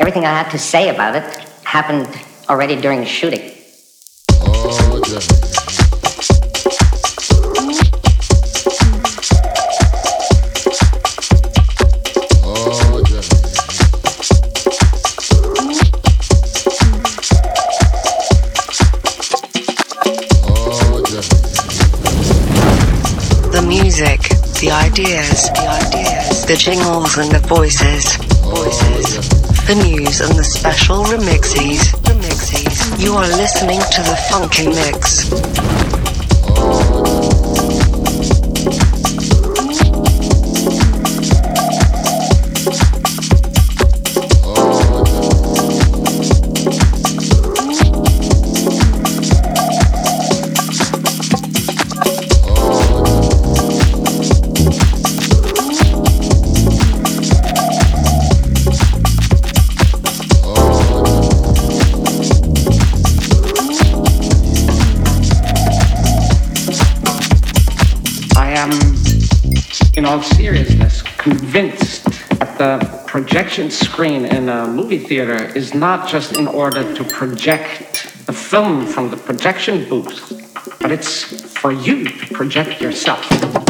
Everything I have to say about it happened already during the shooting. The jingles and the voices, voices, the news and the special remixes, remixes. You are listening to the Funky Mix. Projection screen in a movie theater is not just in order to project the film from the projection booth, but it's for you to project yourself.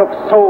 Of soul.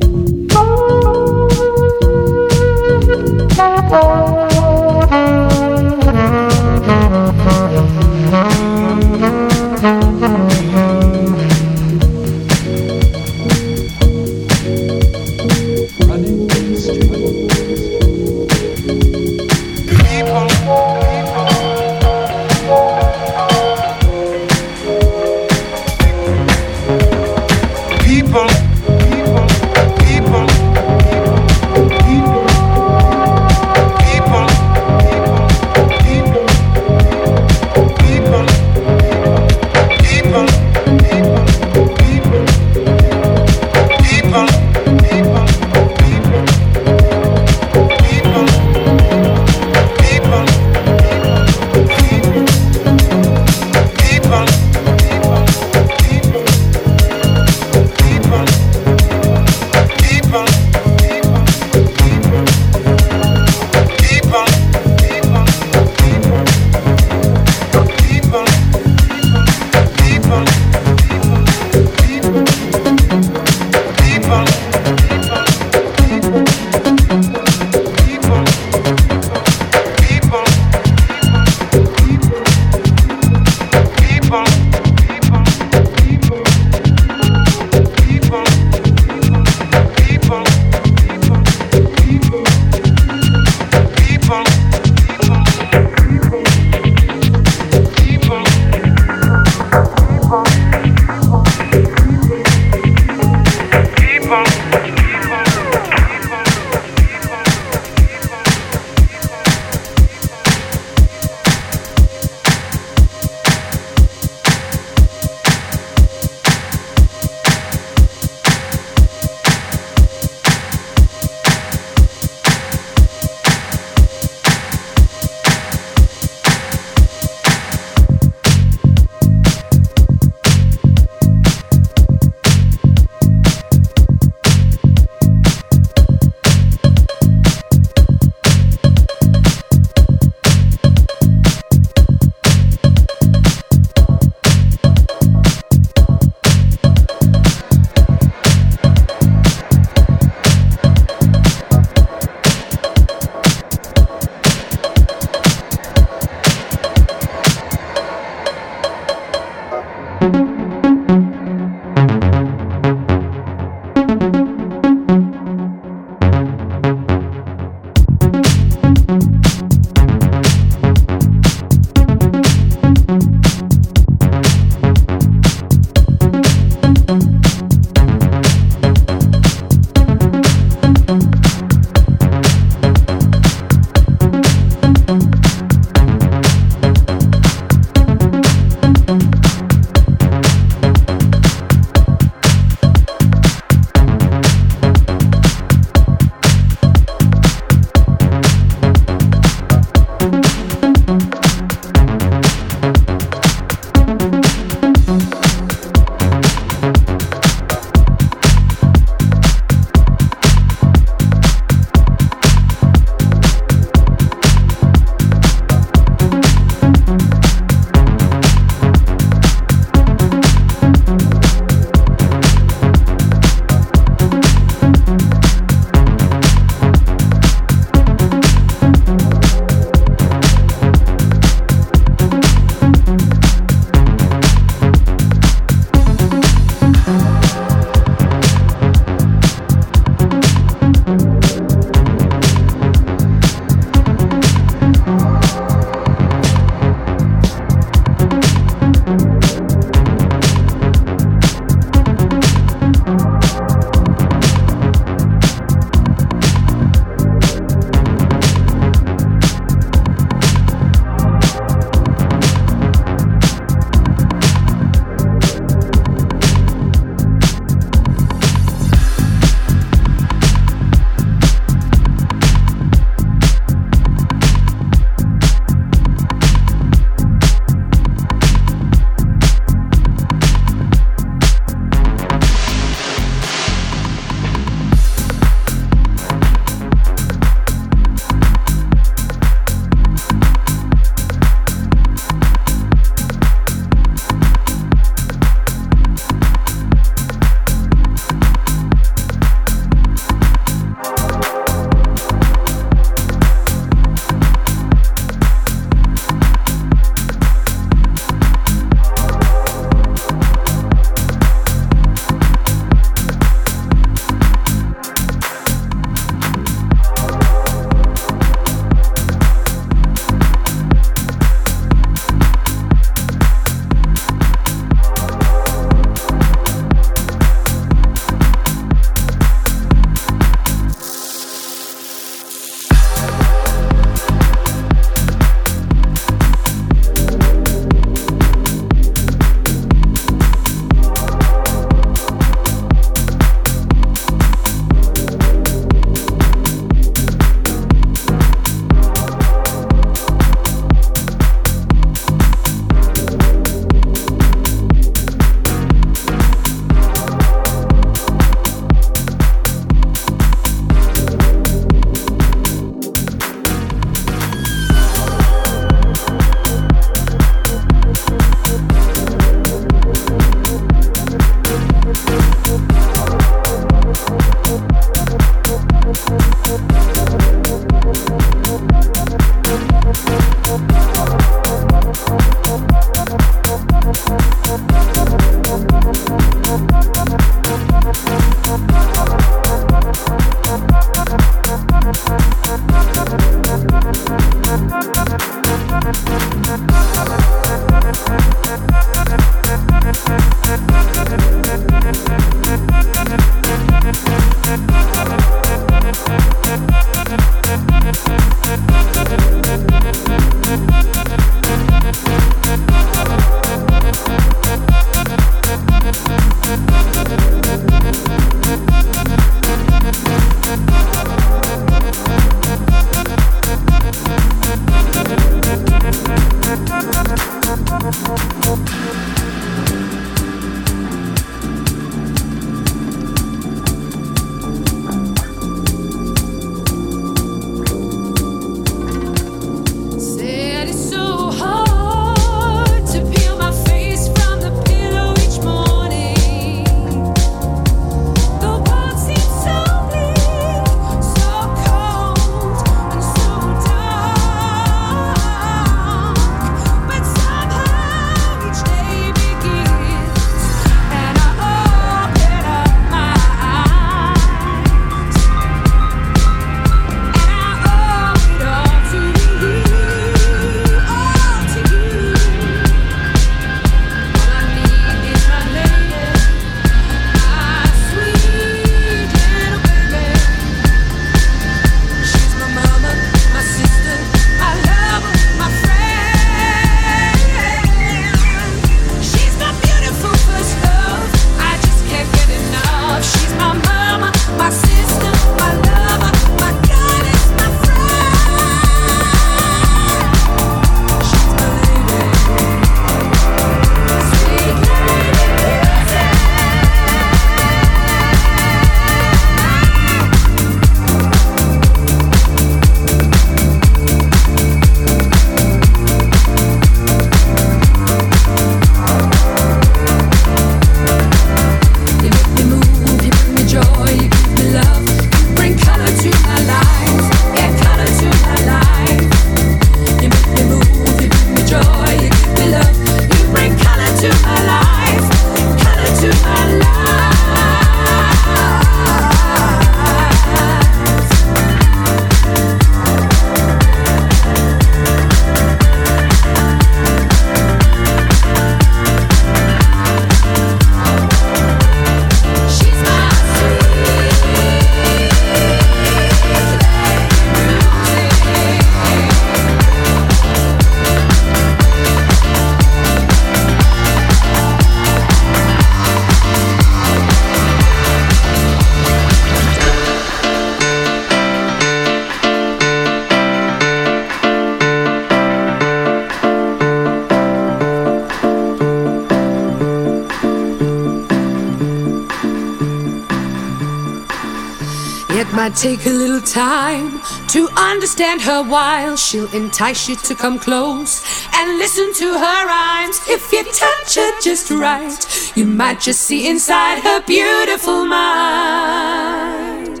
Take a little time to understand her while she'll entice you to come close and listen to her rhymes. If you touch her just right, you might just see inside her beautiful mind.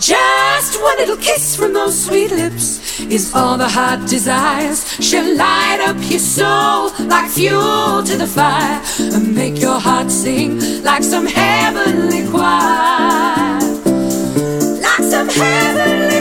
Just one little kiss from those sweet lips is all the heart desires. She'll light up your soul like fuel to the fire and make your heart sing like some heavenly choir heavenly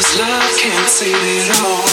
Cause love can't save it all.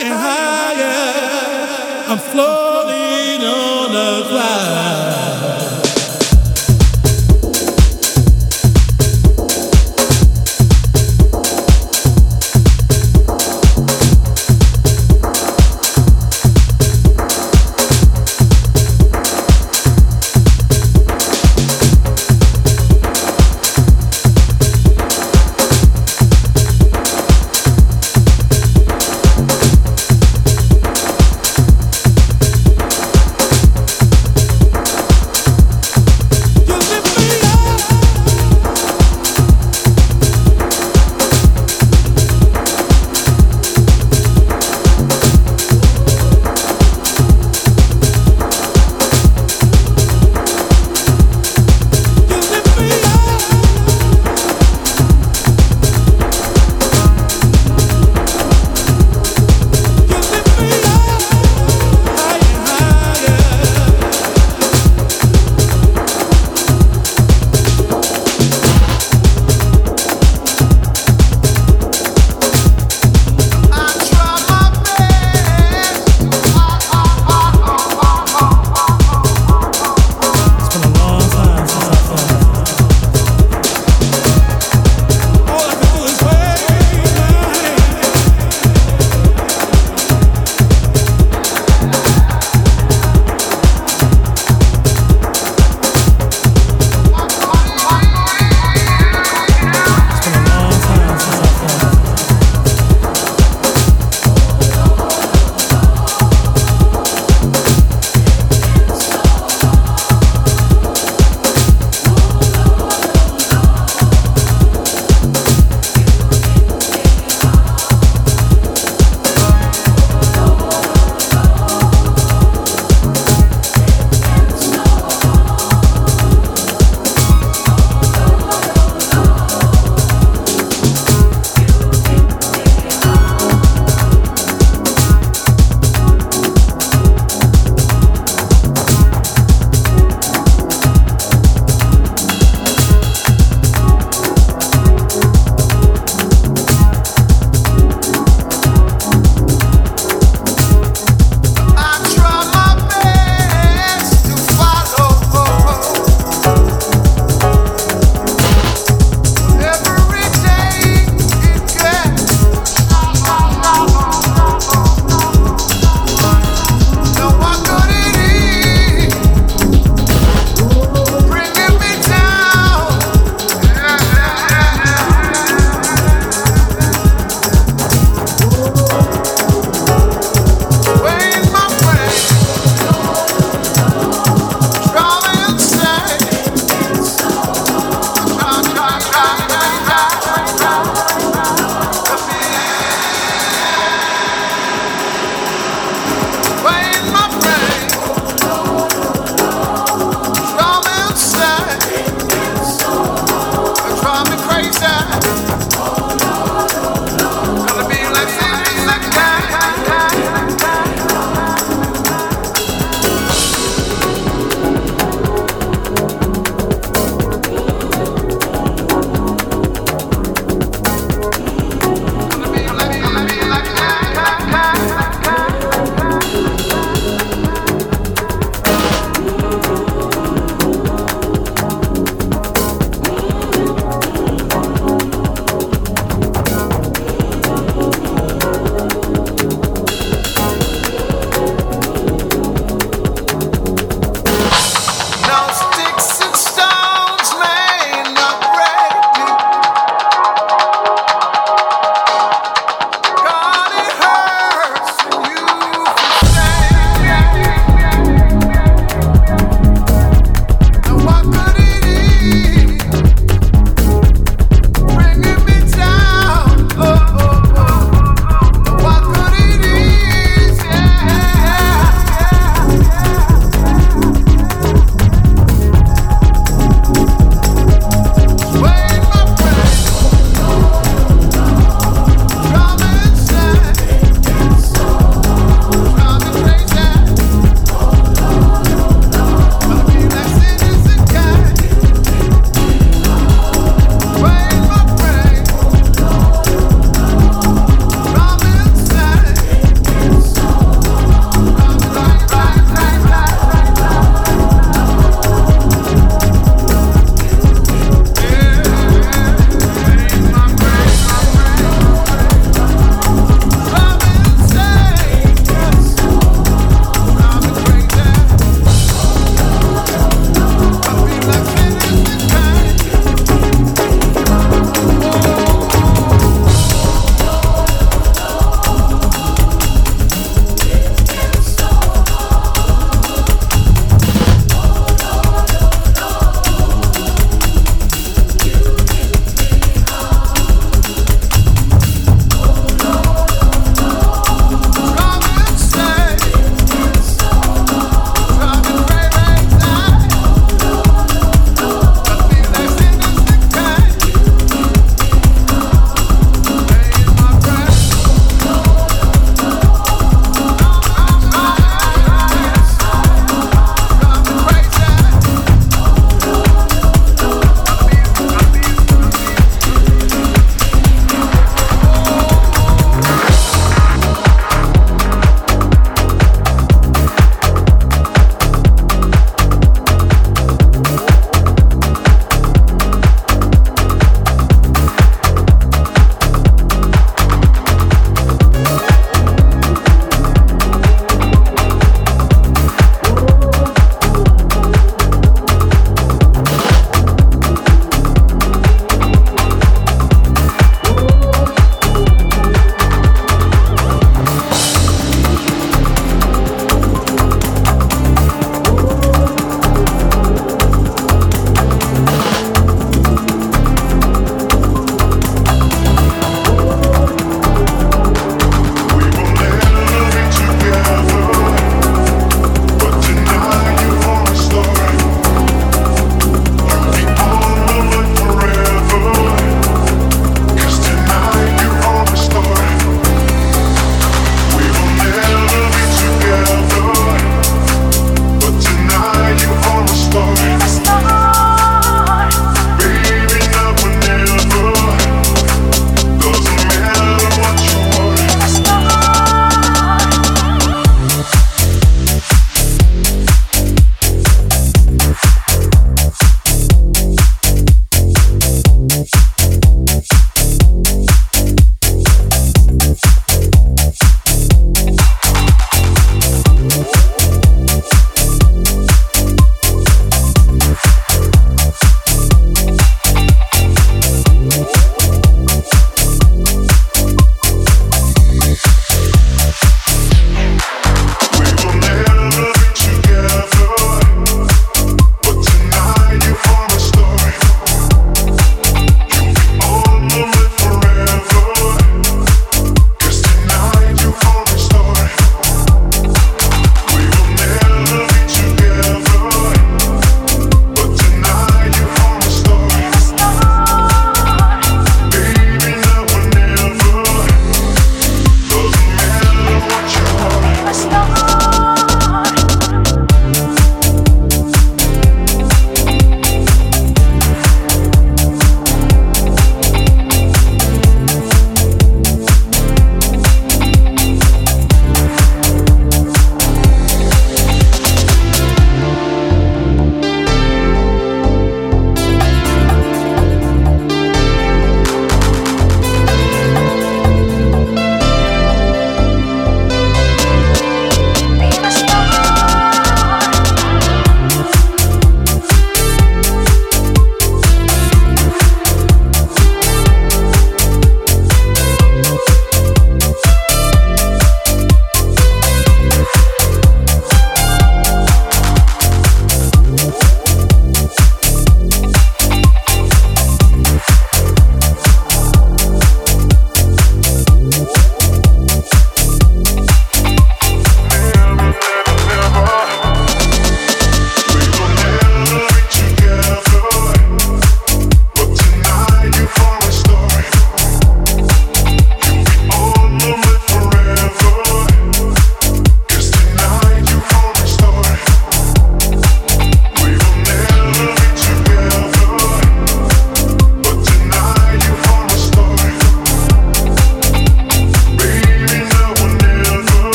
higher, higher. I'm floating.